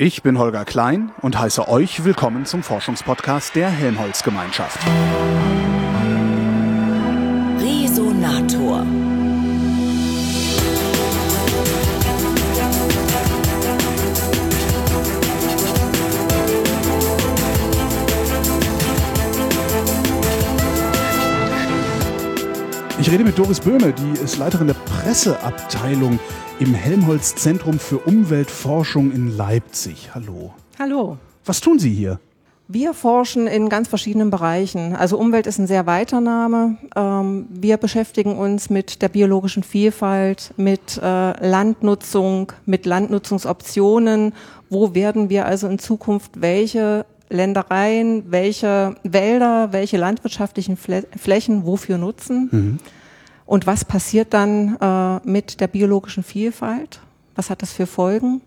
Ich bin Holger Klein und heiße euch willkommen zum Forschungspodcast der Helmholtz Gemeinschaft. Resonator. Ich rede mit Doris Böhme, die ist Leiterin der Presseabteilung im Helmholtz Zentrum für Umweltforschung in Leipzig. Hallo. Hallo. Was tun Sie hier? Wir forschen in ganz verschiedenen Bereichen. Also Umwelt ist ein sehr weiter Name. Ähm, wir beschäftigen uns mit der biologischen Vielfalt, mit äh, Landnutzung, mit Landnutzungsoptionen. Wo werden wir also in Zukunft welche Ländereien, welche Wälder, welche landwirtschaftlichen Flächen wofür nutzen? Mhm. Und was passiert dann äh, mit der biologischen Vielfalt? Was hat das für Folgen?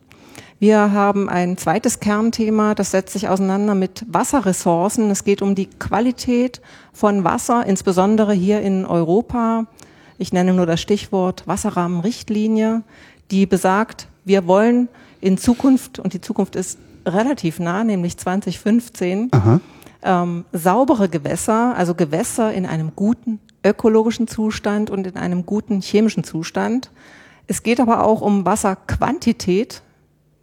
Wir haben ein zweites Kernthema, das setzt sich auseinander mit Wasserressourcen. Es geht um die Qualität von Wasser, insbesondere hier in Europa. Ich nenne nur das Stichwort Wasserrahmenrichtlinie, die besagt, wir wollen in Zukunft, und die Zukunft ist relativ nah, nämlich 2015, ähm, saubere Gewässer, also Gewässer in einem guten ökologischen Zustand und in einem guten chemischen Zustand. Es geht aber auch um Wasserquantität.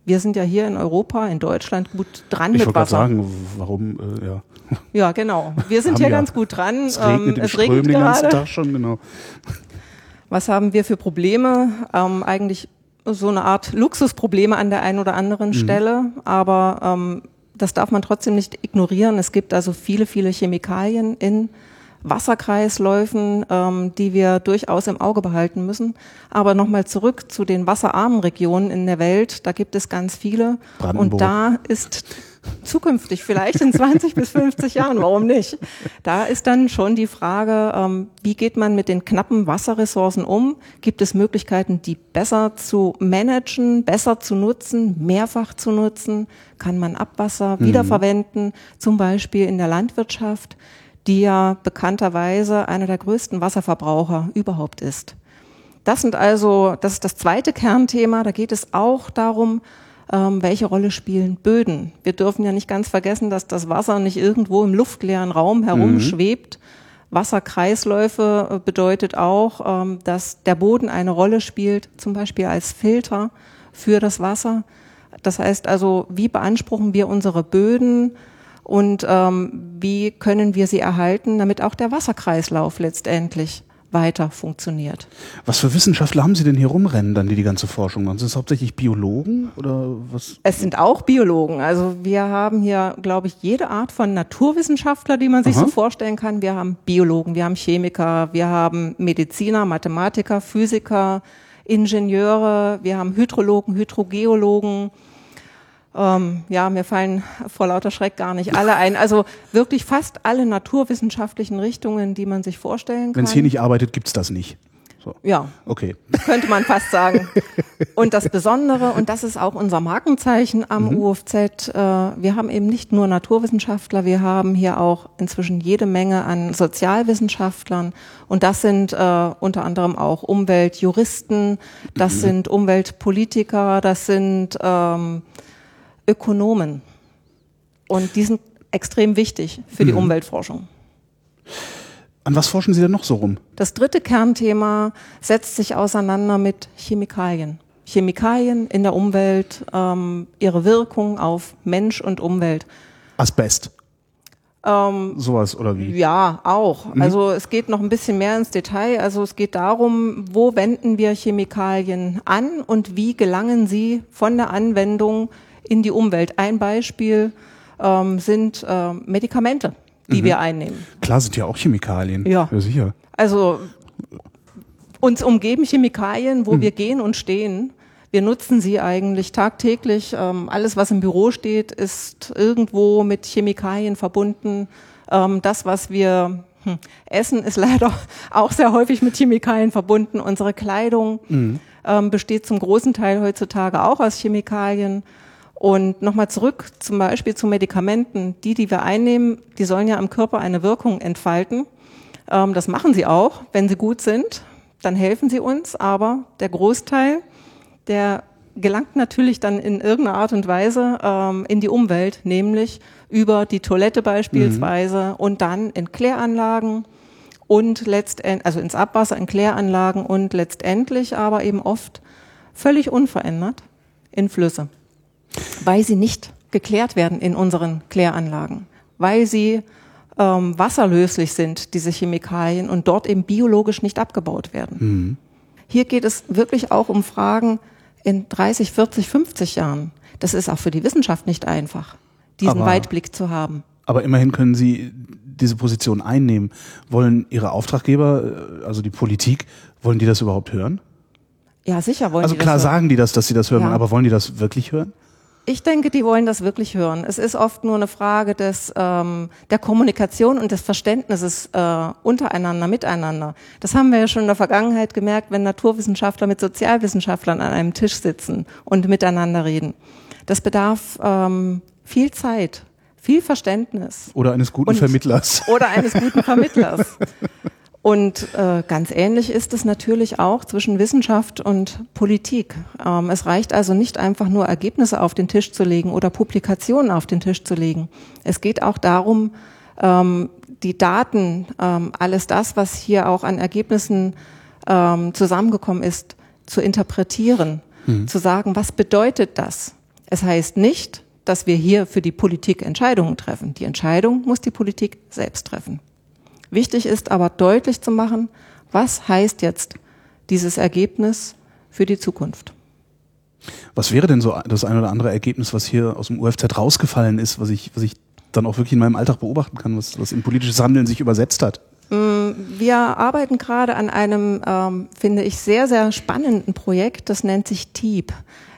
Wir sind ja hier in Europa, in Deutschland gut dran ich mit Wasser. Ich sagen, warum, äh, ja. Ja, genau. Wir sind hier ja, ganz gut dran. Es regnet, ähm, es regnet den ganzen Tag schon, genau. Was haben wir für Probleme? Ähm, eigentlich so eine Art Luxusprobleme an der einen oder anderen mhm. Stelle, aber ähm, das darf man trotzdem nicht ignorieren. Es gibt also viele, viele Chemikalien in Wasserkreisläufen, ähm, die wir durchaus im Auge behalten müssen. Aber nochmal zurück zu den wasserarmen Regionen in der Welt. Da gibt es ganz viele. Und da ist zukünftig, vielleicht in 20 bis 50 Jahren, warum nicht? Da ist dann schon die Frage, ähm, wie geht man mit den knappen Wasserressourcen um? Gibt es Möglichkeiten, die besser zu managen, besser zu nutzen, mehrfach zu nutzen? Kann man Abwasser mhm. wiederverwenden, zum Beispiel in der Landwirtschaft, die ja bekannterweise einer der größten Wasserverbraucher überhaupt ist? Das sind also, das ist das zweite Kernthema. Da geht es auch darum, ähm, welche Rolle spielen Böden? Wir dürfen ja nicht ganz vergessen, dass das Wasser nicht irgendwo im luftleeren Raum herumschwebt. Mhm. Wasserkreisläufe äh, bedeutet auch, ähm, dass der Boden eine Rolle spielt, zum Beispiel als Filter für das Wasser. Das heißt also, wie beanspruchen wir unsere Böden und ähm, wie können wir sie erhalten, damit auch der Wasserkreislauf letztendlich weiter funktioniert. Was für Wissenschaftler haben Sie denn hier rumrennen, dann die die ganze Forschung machen? Sind es hauptsächlich Biologen oder was? Es sind auch Biologen. Also wir haben hier, glaube ich, jede Art von Naturwissenschaftler, die man sich Aha. so vorstellen kann. Wir haben Biologen, wir haben Chemiker, wir haben Mediziner, Mathematiker, Physiker, Ingenieure, wir haben Hydrologen, Hydrogeologen, ähm, ja, mir fallen vor lauter Schreck gar nicht alle ein. Also wirklich fast alle naturwissenschaftlichen Richtungen, die man sich vorstellen kann. Wenn es hier nicht arbeitet, gibt's das nicht. So. Ja. Okay. Könnte man fast sagen. Und das Besondere, und das ist auch unser Markenzeichen am mhm. UFZ, äh, wir haben eben nicht nur Naturwissenschaftler, wir haben hier auch inzwischen jede Menge an Sozialwissenschaftlern. Und das sind äh, unter anderem auch Umweltjuristen, das mhm. sind Umweltpolitiker, das sind ähm, Ökonomen. Und die sind extrem wichtig für die mhm. Umweltforschung. An was forschen Sie denn noch so rum? Das dritte Kernthema setzt sich auseinander mit Chemikalien. Chemikalien in der Umwelt, ähm, ihre Wirkung auf Mensch und Umwelt. Asbest. Ähm, Sowas oder wie? Ja, auch. Mhm. Also es geht noch ein bisschen mehr ins Detail. Also es geht darum, wo wenden wir Chemikalien an und wie gelangen sie von der Anwendung in die Umwelt. Ein Beispiel ähm, sind äh, Medikamente, die mhm. wir einnehmen. Klar, sind ja auch Chemikalien. Ja. ja sicher. Also uns umgeben Chemikalien, wo mhm. wir gehen und stehen. Wir nutzen sie eigentlich tagtäglich. Ähm, alles, was im Büro steht, ist irgendwo mit Chemikalien verbunden. Ähm, das, was wir hm, essen, ist leider auch sehr häufig mit Chemikalien verbunden. Unsere Kleidung mhm. ähm, besteht zum großen Teil heutzutage auch aus Chemikalien. Und nochmal zurück zum Beispiel zu Medikamenten. Die, die wir einnehmen, die sollen ja im Körper eine Wirkung entfalten. Ähm, das machen sie auch. Wenn sie gut sind, dann helfen sie uns. Aber der Großteil, der gelangt natürlich dann in irgendeiner Art und Weise ähm, in die Umwelt, nämlich über die Toilette beispielsweise mhm. und dann in Kläranlagen und letztendlich, also ins Abwasser, in Kläranlagen und letztendlich aber eben oft völlig unverändert in Flüsse, weil sie nicht geklärt werden in unseren Kläranlagen, weil sie ähm, wasserlöslich sind, diese Chemikalien, und dort eben biologisch nicht abgebaut werden. Mhm. Hier geht es wirklich auch um Fragen in 30, 40, 50 Jahren. Das ist auch für die Wissenschaft nicht einfach, diesen aber, Weitblick zu haben. Aber immerhin können Sie diese Position einnehmen. Wollen Ihre Auftraggeber, äh, also die Politik, wollen die das überhaupt hören? Ja, sicher wollen also die das. Also klar sagen die das, dass sie das hören, ja. aber wollen die das wirklich hören? Ich denke, die wollen das wirklich hören. Es ist oft nur eine Frage des, ähm, der Kommunikation und des Verständnisses äh, untereinander, miteinander. Das haben wir ja schon in der Vergangenheit gemerkt, wenn Naturwissenschaftler mit Sozialwissenschaftlern an einem Tisch sitzen und miteinander reden. Das bedarf ähm, viel Zeit, viel Verständnis. Oder eines guten und, Vermittlers. Oder eines guten Vermittlers. Und äh, ganz ähnlich ist es natürlich auch zwischen Wissenschaft und Politik. Ähm, es reicht also nicht einfach nur Ergebnisse auf den Tisch zu legen oder Publikationen auf den Tisch zu legen. Es geht auch darum, ähm, die Daten, ähm, alles das, was hier auch an Ergebnissen ähm, zusammengekommen ist, zu interpretieren, mhm. zu sagen, was bedeutet das? Es heißt nicht, dass wir hier für die Politik Entscheidungen treffen. Die Entscheidung muss die Politik selbst treffen. Wichtig ist aber deutlich zu machen, was heißt jetzt dieses Ergebnis für die Zukunft. Was wäre denn so das ein oder andere Ergebnis, was hier aus dem UFZ rausgefallen ist, was ich, was ich dann auch wirklich in meinem Alltag beobachten kann, was, was in politisches Handeln sich übersetzt hat? Mm, wir arbeiten gerade an einem, ähm, finde ich, sehr, sehr spannenden Projekt, das nennt sich TEEP.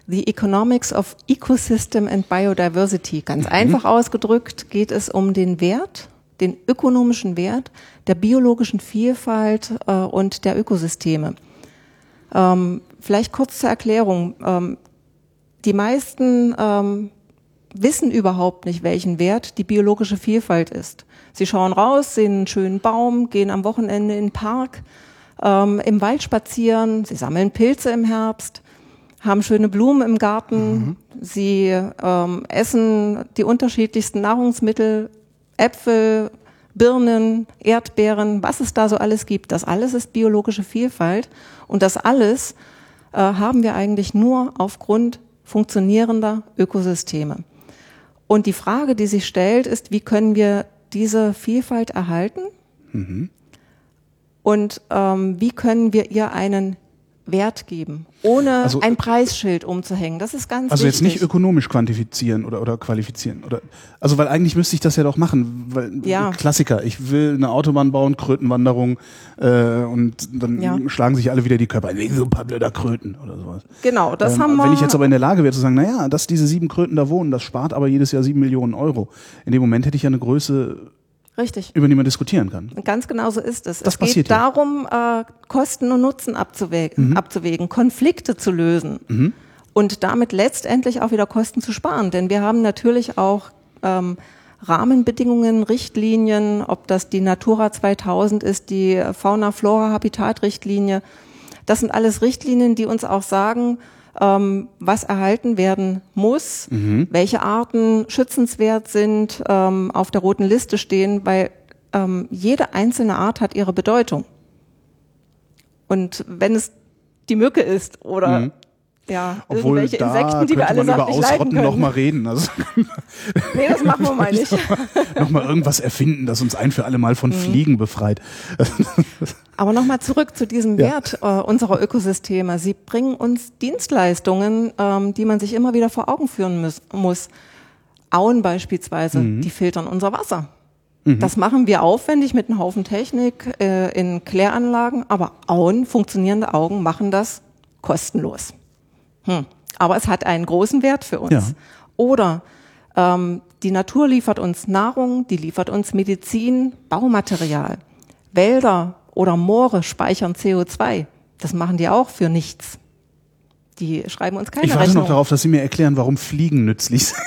The Economics of Ecosystem and Biodiversity. Ganz mhm. einfach ausgedrückt geht es um den Wert den ökonomischen Wert der biologischen Vielfalt äh, und der Ökosysteme. Ähm, vielleicht kurz zur Erklärung. Ähm, die meisten ähm, wissen überhaupt nicht, welchen Wert die biologische Vielfalt ist. Sie schauen raus, sehen einen schönen Baum, gehen am Wochenende in den Park, ähm, im Wald spazieren, sie sammeln Pilze im Herbst, haben schöne Blumen im Garten, mhm. sie ähm, essen die unterschiedlichsten Nahrungsmittel Äpfel, Birnen, Erdbeeren, was es da so alles gibt. Das alles ist biologische Vielfalt und das alles äh, haben wir eigentlich nur aufgrund funktionierender Ökosysteme. Und die Frage, die sich stellt, ist, wie können wir diese Vielfalt erhalten? Mhm. Und ähm, wie können wir ihr einen Wert geben, ohne also, ein Preisschild umzuhängen. Das ist ganz Also wichtig. jetzt nicht ökonomisch quantifizieren oder, oder qualifizieren. Oder, also weil eigentlich müsste ich das ja doch machen. Weil, ja. Klassiker, ich will eine Autobahn bauen, Krötenwanderung äh, und dann ja. schlagen sich alle wieder die Körper. Nee, so ein paar blöder Kröten oder sowas. Genau, das ähm, haben wir. Wenn ich jetzt aber in der Lage wäre zu sagen, naja, dass diese sieben Kröten da wohnen, das spart aber jedes Jahr sieben Millionen Euro. In dem Moment hätte ich ja eine Größe Richtig. Über die man diskutieren kann. Ganz genau so ist es. Das es passiert geht darum, äh, Kosten und Nutzen abzuwägen, mhm. abzuwägen, Konflikte zu lösen mhm. und damit letztendlich auch wieder Kosten zu sparen. Denn wir haben natürlich auch ähm, Rahmenbedingungen, Richtlinien, ob das die Natura 2000 ist, die Fauna-Flora-Habitat-Richtlinie. Das sind alles Richtlinien, die uns auch sagen, ähm, was erhalten werden muss, mhm. welche Arten schützenswert sind, ähm, auf der roten Liste stehen, weil ähm, jede einzelne Art hat ihre Bedeutung. Und wenn es die Mücke ist oder mhm. Ja, Obwohl irgendwelche da Insekten, die wir alle man über Ausrotten noch mal reden. Also nee, das machen wir mal nicht. noch mal irgendwas erfinden, das uns ein für alle Mal von mhm. Fliegen befreit. Aber noch mal zurück zu diesem ja. Wert äh, unserer Ökosysteme. Sie bringen uns Dienstleistungen, ähm, die man sich immer wieder vor Augen führen muss. muss. Auen beispielsweise, mhm. die filtern unser Wasser. Mhm. Das machen wir aufwendig mit einem Haufen Technik äh, in Kläranlagen, aber Auen, funktionierende Augen machen das kostenlos. Hm. Aber es hat einen großen Wert für uns. Ja. Oder ähm, die Natur liefert uns Nahrung, die liefert uns Medizin, Baumaterial. Wälder oder Moore speichern CO2. Das machen die auch für nichts. Die schreiben uns keine Ich warte Rechnung. noch darauf, dass Sie mir erklären, warum Fliegen nützlich sind.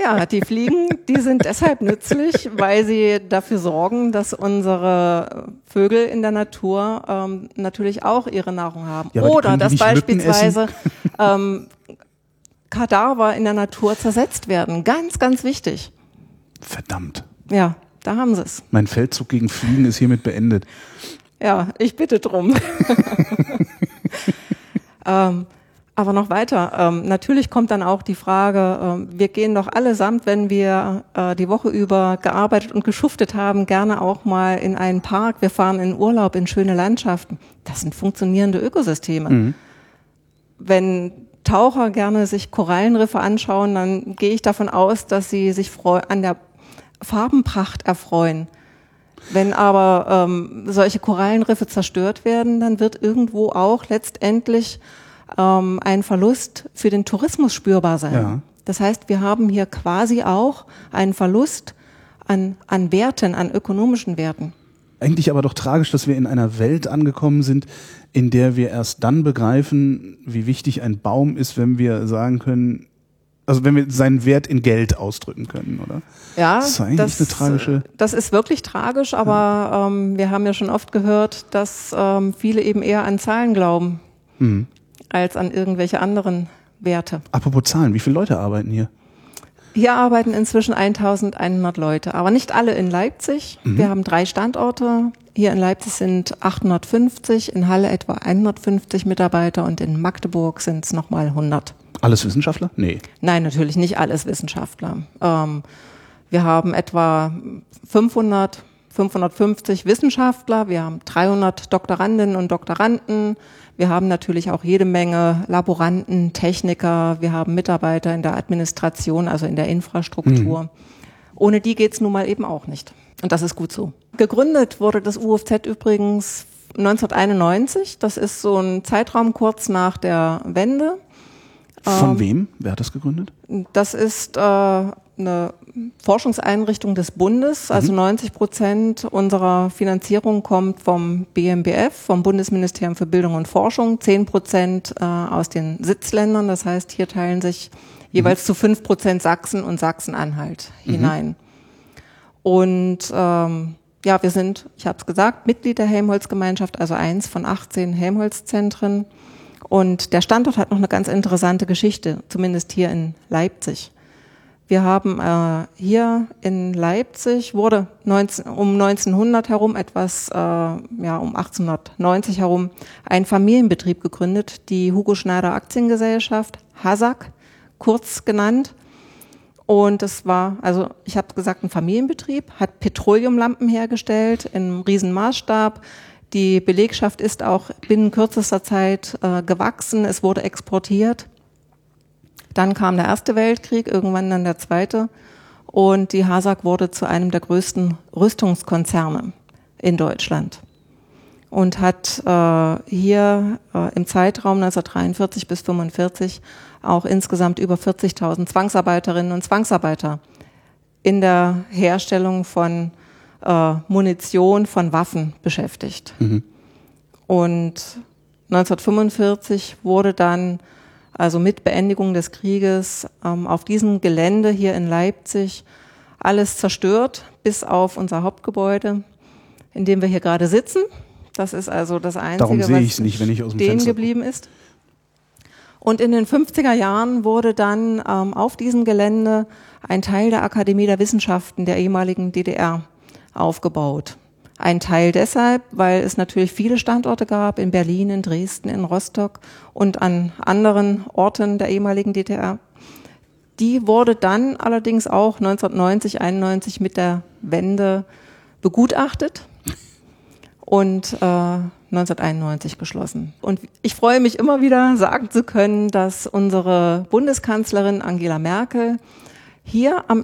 Ja, die Fliegen, die sind deshalb nützlich, weil sie dafür sorgen, dass unsere Vögel in der Natur ähm, natürlich auch ihre Nahrung haben. Ja, Oder dass beispielsweise ähm, Kadaver in der Natur zersetzt werden. Ganz, ganz wichtig. Verdammt. Ja, da haben sie es. Mein Feldzug gegen Fliegen ist hiermit beendet. Ja, ich bitte drum. ähm, aber noch weiter. Ähm, natürlich kommt dann auch die Frage, ähm, wir gehen doch allesamt, wenn wir äh, die Woche über gearbeitet und geschuftet haben, gerne auch mal in einen Park. Wir fahren in Urlaub in schöne Landschaften. Das sind funktionierende Ökosysteme. Wenn Taucher gerne sich Korallenriffe anschauen, dann gehe ich davon aus, dass sie sich an der Farbenpracht erfreuen. Wenn aber ähm, solche Korallenriffe zerstört werden, dann wird irgendwo auch letztendlich ähm, ein Verlust für den Tourismus spürbar sein. Ja. Das heißt, wir haben hier quasi auch einen Verlust an, an Werten, an ökonomischen Werten. Eigentlich aber doch tragisch, dass wir in einer Welt angekommen sind, in der wir erst dann begreifen, wie wichtig ein Baum ist, wenn wir sagen können, also wenn wir seinen Wert in Geld ausdrücken können, oder? Ja, Das ist eigentlich eine tragische- Das ist wirklich tragisch, aber ähm, wir haben ja schon oft gehört, dass ähm, viele eben eher an Zahlen glauben Hm. Als an irgendwelche anderen Werte. Apropos Zahlen, wie viele Leute arbeiten hier? Hier arbeiten inzwischen 1100 Leute, aber nicht alle in Leipzig. Mhm. Wir haben drei Standorte. Hier in Leipzig sind 850, in Halle etwa 150 Mitarbeiter und in Magdeburg sind es nochmal 100. Alles Wissenschaftler? Nee. Nein, natürlich nicht alles Wissenschaftler. Ähm, wir haben etwa 500, 550 Wissenschaftler, wir haben 300 Doktorandinnen und Doktoranden, wir haben natürlich auch jede Menge Laboranten, Techniker, wir haben Mitarbeiter in der Administration, also in der Infrastruktur. Ohne die geht's nun mal eben auch nicht. Und das ist gut so. Gegründet wurde das UFZ übrigens 1991. Das ist so ein Zeitraum kurz nach der Wende. Von Ähm, wem? Wer hat das gegründet? Das ist äh, eine Forschungseinrichtung des Bundes. Also 90 Prozent unserer Finanzierung kommt vom BMBF, vom Bundesministerium für Bildung und Forschung. 10 Prozent äh, aus den Sitzländern. Das heißt, hier teilen sich jeweils zu 5 Prozent Sachsen und Sachsen-Anhalt hinein. Und ähm, ja, wir sind, ich habe es gesagt, Mitglied der Helmholtz-Gemeinschaft, also eins von 18 Helmholtz-Zentren. Und der Standort hat noch eine ganz interessante Geschichte, zumindest hier in Leipzig. Wir haben äh, hier in Leipzig wurde 19, um 1900 herum etwas, äh, ja um 1890 herum ein Familienbetrieb gegründet, die Hugo Schneider Aktiengesellschaft, HASAK, kurz genannt. Und es war, also ich habe gesagt, ein Familienbetrieb, hat Petroleumlampen hergestellt in Riesenmaßstab. Die Belegschaft ist auch binnen kürzester Zeit äh, gewachsen, es wurde exportiert. Dann kam der Erste Weltkrieg, irgendwann dann der Zweite. Und die HASAG wurde zu einem der größten Rüstungskonzerne in Deutschland und hat äh, hier äh, im Zeitraum 1943 bis 45 auch insgesamt über 40.000 Zwangsarbeiterinnen und Zwangsarbeiter in der Herstellung von äh, Munition, von Waffen beschäftigt. Und 1945 wurde dann, also mit Beendigung des Krieges, ähm, auf diesem Gelände hier in Leipzig alles zerstört, bis auf unser Hauptgebäude, in dem wir hier gerade sitzen. Das ist also das Einzige, Darum sehe was nicht, wenn ich aus dem stehen Fenster geblieben ist. Und in den 50er Jahren wurde dann ähm, auf diesem Gelände ein Teil der Akademie der Wissenschaften der ehemaligen DDR aufgebaut. Ein Teil deshalb, weil es natürlich viele Standorte gab, in Berlin, in Dresden, in Rostock und an anderen Orten der ehemaligen DDR. Die wurde dann allerdings auch 1990, 91 mit der Wende begutachtet und äh, 1991 geschlossen. Und ich freue mich immer wieder sagen zu können, dass unsere Bundeskanzlerin Angela Merkel hier am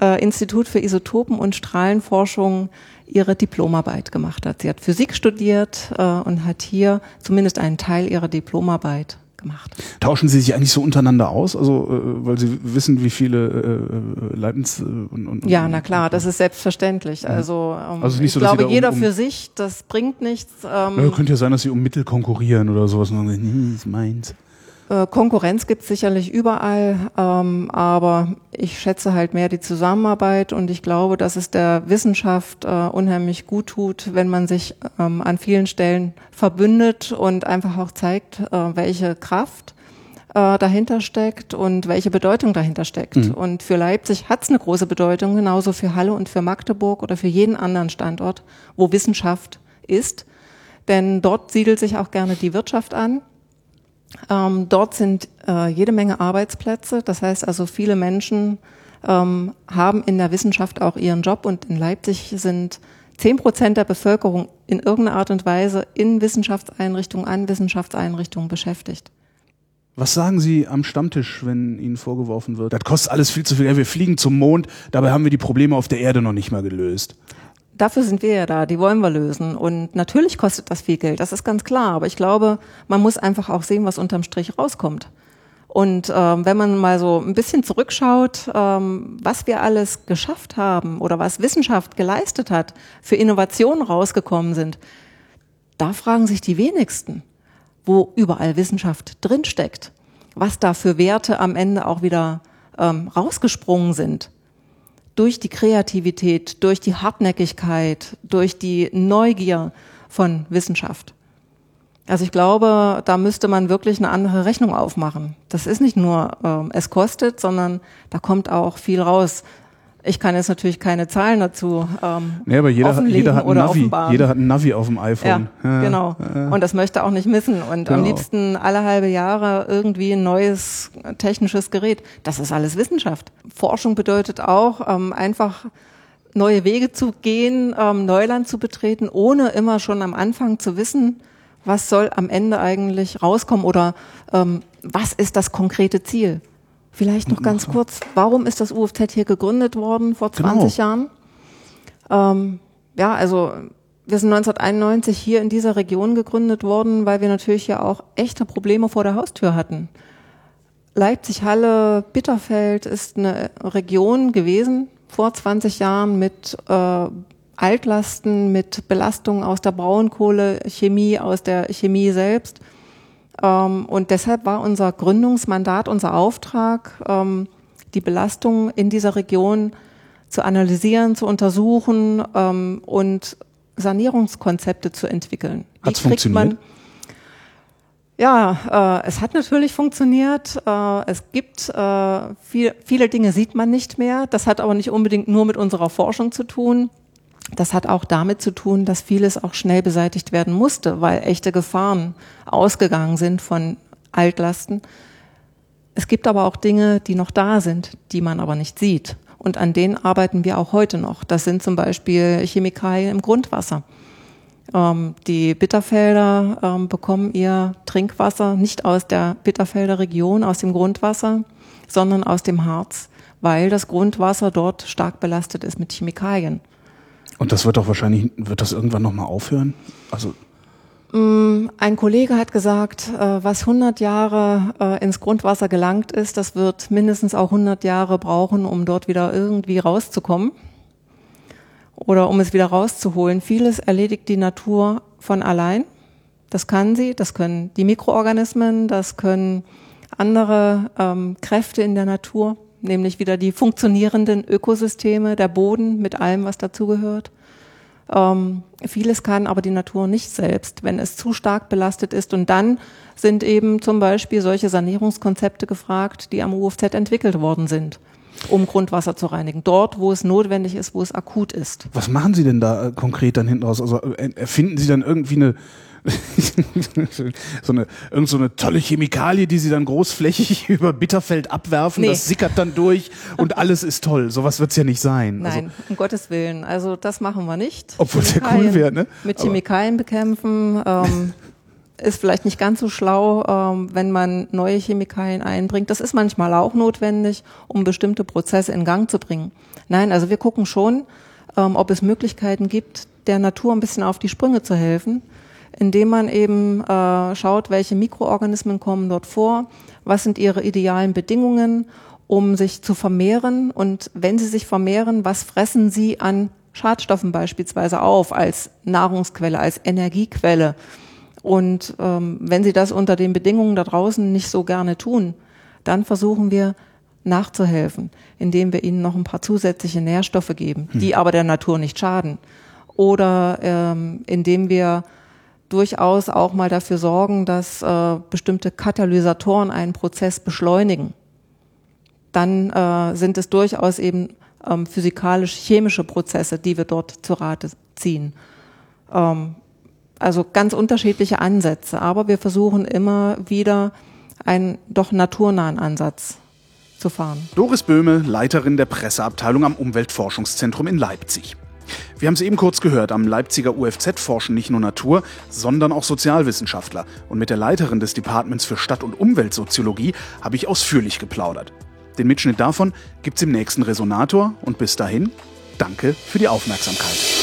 äh, Institut für Isotopen- und Strahlenforschung ihre Diplomarbeit gemacht hat. Sie hat Physik studiert äh, und hat hier zumindest einen Teil ihrer Diplomarbeit gemacht. Tauschen Sie sich eigentlich so untereinander aus? Also, äh, weil Sie wissen, wie viele äh, Leibniz äh, und, und Ja, na klar, das ist selbstverständlich. Also, ähm, Also nicht ich so, glaube, um- jeder um- für sich, das bringt nichts. Ähm, Ja, könnte ja sein, dass Sie um Mittel konkurrieren oder sowas. Und dann, nee, ist meins. Äh, Konkurrenz gibt es sicherlich überall, ähm, aber ich schätze halt mehr die Zusammenarbeit und ich glaube, dass es der Wissenschaft äh, unheimlich gut tut, wenn man sich ähm, an vielen Stellen verbündet und einfach auch zeigt, äh, welche Kraft äh, dahinter steckt und welche Bedeutung dahinter steckt. Mhm. Und für Leipzig hat es eine große Bedeutung, genauso für Halle und für Magdeburg oder für jeden anderen Standort, wo Wissenschaft ist. Denn dort siedelt sich auch gerne die Wirtschaft an ähm, dort sind äh, jede Menge Arbeitsplätze. Das heißt also, viele Menschen ähm, haben in der Wissenschaft auch ihren Job und in Leipzig sind zehn Prozent der Bevölkerung in irgendeiner Art und Weise in Wissenschaftseinrichtungen, an Wissenschaftseinrichtungen beschäftigt. Was sagen Sie am Stammtisch, wenn Ihnen vorgeworfen wird, das kostet alles viel zu viel, wir fliegen zum Mond, dabei haben wir die Probleme auf der Erde noch nicht mal gelöst? Dafür sind wir ja da, die wollen wir lösen. Und natürlich kostet das viel Geld, das ist ganz klar. Aber ich glaube, man muss einfach auch sehen, was unterm Strich rauskommt. Und ähm, wenn man mal so ein bisschen zurückschaut, ähm, was wir alles geschafft haben oder was Wissenschaft geleistet hat, für Innovationen rausgekommen sind, da fragen sich die wenigsten, wo überall Wissenschaft drinsteckt, was da für Werte am Ende auch wieder ähm, rausgesprungen sind durch die Kreativität, durch die Hartnäckigkeit, durch die Neugier von Wissenschaft. Also ich glaube, da müsste man wirklich eine andere Rechnung aufmachen. Das ist nicht nur, äh, es kostet, sondern da kommt auch viel raus. Ich kann jetzt natürlich keine Zahlen dazu ähm, nee, aber jeder, jeder hat ein Navi. Offenbaren. Jeder hat ein Navi auf dem iPhone. Ja, ja genau. Ja. Und das möchte auch nicht missen. Und genau. am liebsten alle halbe Jahre irgendwie ein neues technisches Gerät. Das ist alles Wissenschaft. Forschung bedeutet auch ähm, einfach neue Wege zu gehen, ähm, Neuland zu betreten, ohne immer schon am Anfang zu wissen, was soll am Ende eigentlich rauskommen oder ähm, was ist das konkrete Ziel. Vielleicht noch ganz kurz, warum ist das UFZ hier gegründet worden vor 20 genau. Jahren? Ähm, ja, also wir sind 1991 hier in dieser Region gegründet worden, weil wir natürlich ja auch echte Probleme vor der Haustür hatten. Leipzig, Halle, Bitterfeld ist eine Region gewesen vor 20 Jahren mit äh, Altlasten, mit Belastungen aus der Braunkohle, Chemie, aus der Chemie selbst. Ähm, und deshalb war unser Gründungsmandat, unser Auftrag, ähm, die Belastung in dieser Region zu analysieren, zu untersuchen ähm, und Sanierungskonzepte zu entwickeln. Hat funktioniert? ja, äh, es hat natürlich funktioniert. Äh, es gibt äh, viel, viele Dinge sieht man nicht mehr. Das hat aber nicht unbedingt nur mit unserer Forschung zu tun. Das hat auch damit zu tun, dass vieles auch schnell beseitigt werden musste, weil echte Gefahren ausgegangen sind von Altlasten. Es gibt aber auch Dinge, die noch da sind, die man aber nicht sieht. Und an denen arbeiten wir auch heute noch. Das sind zum Beispiel Chemikalien im Grundwasser. Ähm, die Bitterfelder ähm, bekommen ihr Trinkwasser nicht aus der Bitterfelder Region, aus dem Grundwasser, sondern aus dem Harz, weil das Grundwasser dort stark belastet ist mit Chemikalien. Und das wird doch wahrscheinlich, wird das irgendwann nochmal aufhören? Also mm, ein Kollege hat gesagt, äh, was 100 Jahre äh, ins Grundwasser gelangt ist, das wird mindestens auch 100 Jahre brauchen, um dort wieder irgendwie rauszukommen oder um es wieder rauszuholen. Vieles erledigt die Natur von allein. Das kann sie, das können die Mikroorganismen, das können andere ähm, Kräfte in der Natur nämlich wieder die funktionierenden Ökosysteme, der Boden mit allem, was dazugehört. Ähm, vieles kann aber die Natur nicht selbst, wenn es zu stark belastet ist. Und dann sind eben zum Beispiel solche Sanierungskonzepte gefragt, die am UFZ entwickelt worden sind um Grundwasser zu reinigen. Dort, wo es notwendig ist, wo es akut ist. Was machen Sie denn da äh, konkret dann hinten raus? Also äh, erfinden Sie dann irgendwie eine so eine, irgend so eine tolle Chemikalie, die sie dann großflächig über Bitterfeld abwerfen, nee. das sickert dann durch und alles ist toll. Sowas wird's ja nicht sein. Also Nein, also, um Gottes Willen. Also das machen wir nicht. Obwohl es ja cool wäre, ne? Mit Chemikalien bekämpfen. Ähm, ist vielleicht nicht ganz so schlau, ähm, wenn man neue Chemikalien einbringt. Das ist manchmal auch notwendig, um bestimmte Prozesse in Gang zu bringen. Nein, also wir gucken schon, ähm, ob es Möglichkeiten gibt, der Natur ein bisschen auf die Sprünge zu helfen indem man eben äh, schaut, welche Mikroorganismen kommen dort vor, was sind ihre idealen Bedingungen, um sich zu vermehren und wenn sie sich vermehren, was fressen sie an Schadstoffen beispielsweise auf als Nahrungsquelle, als Energiequelle Und ähm, wenn sie das unter den Bedingungen da draußen nicht so gerne tun, dann versuchen wir nachzuhelfen, indem wir ihnen noch ein paar zusätzliche Nährstoffe geben, hm. die aber der Natur nicht schaden. Oder ähm, indem wir durchaus auch mal dafür sorgen, dass äh, bestimmte Katalysatoren einen Prozess beschleunigen. Dann äh, sind es durchaus eben ähm, physikalisch-chemische Prozesse, die wir dort zu Rate ziehen. Ähm, also ganz unterschiedliche Ansätze, aber wir versuchen immer wieder einen doch naturnahen Ansatz zu fahren. Doris Böhme, Leiterin der Presseabteilung am Umweltforschungszentrum in Leipzig. Wir haben es eben kurz gehört, am Leipziger UFZ forschen nicht nur Natur, sondern auch Sozialwissenschaftler. Und mit der Leiterin des Departments für Stadt- und Umweltsoziologie habe ich ausführlich geplaudert. Den Mitschnitt davon gibt's im nächsten Resonator und bis dahin, danke für die Aufmerksamkeit.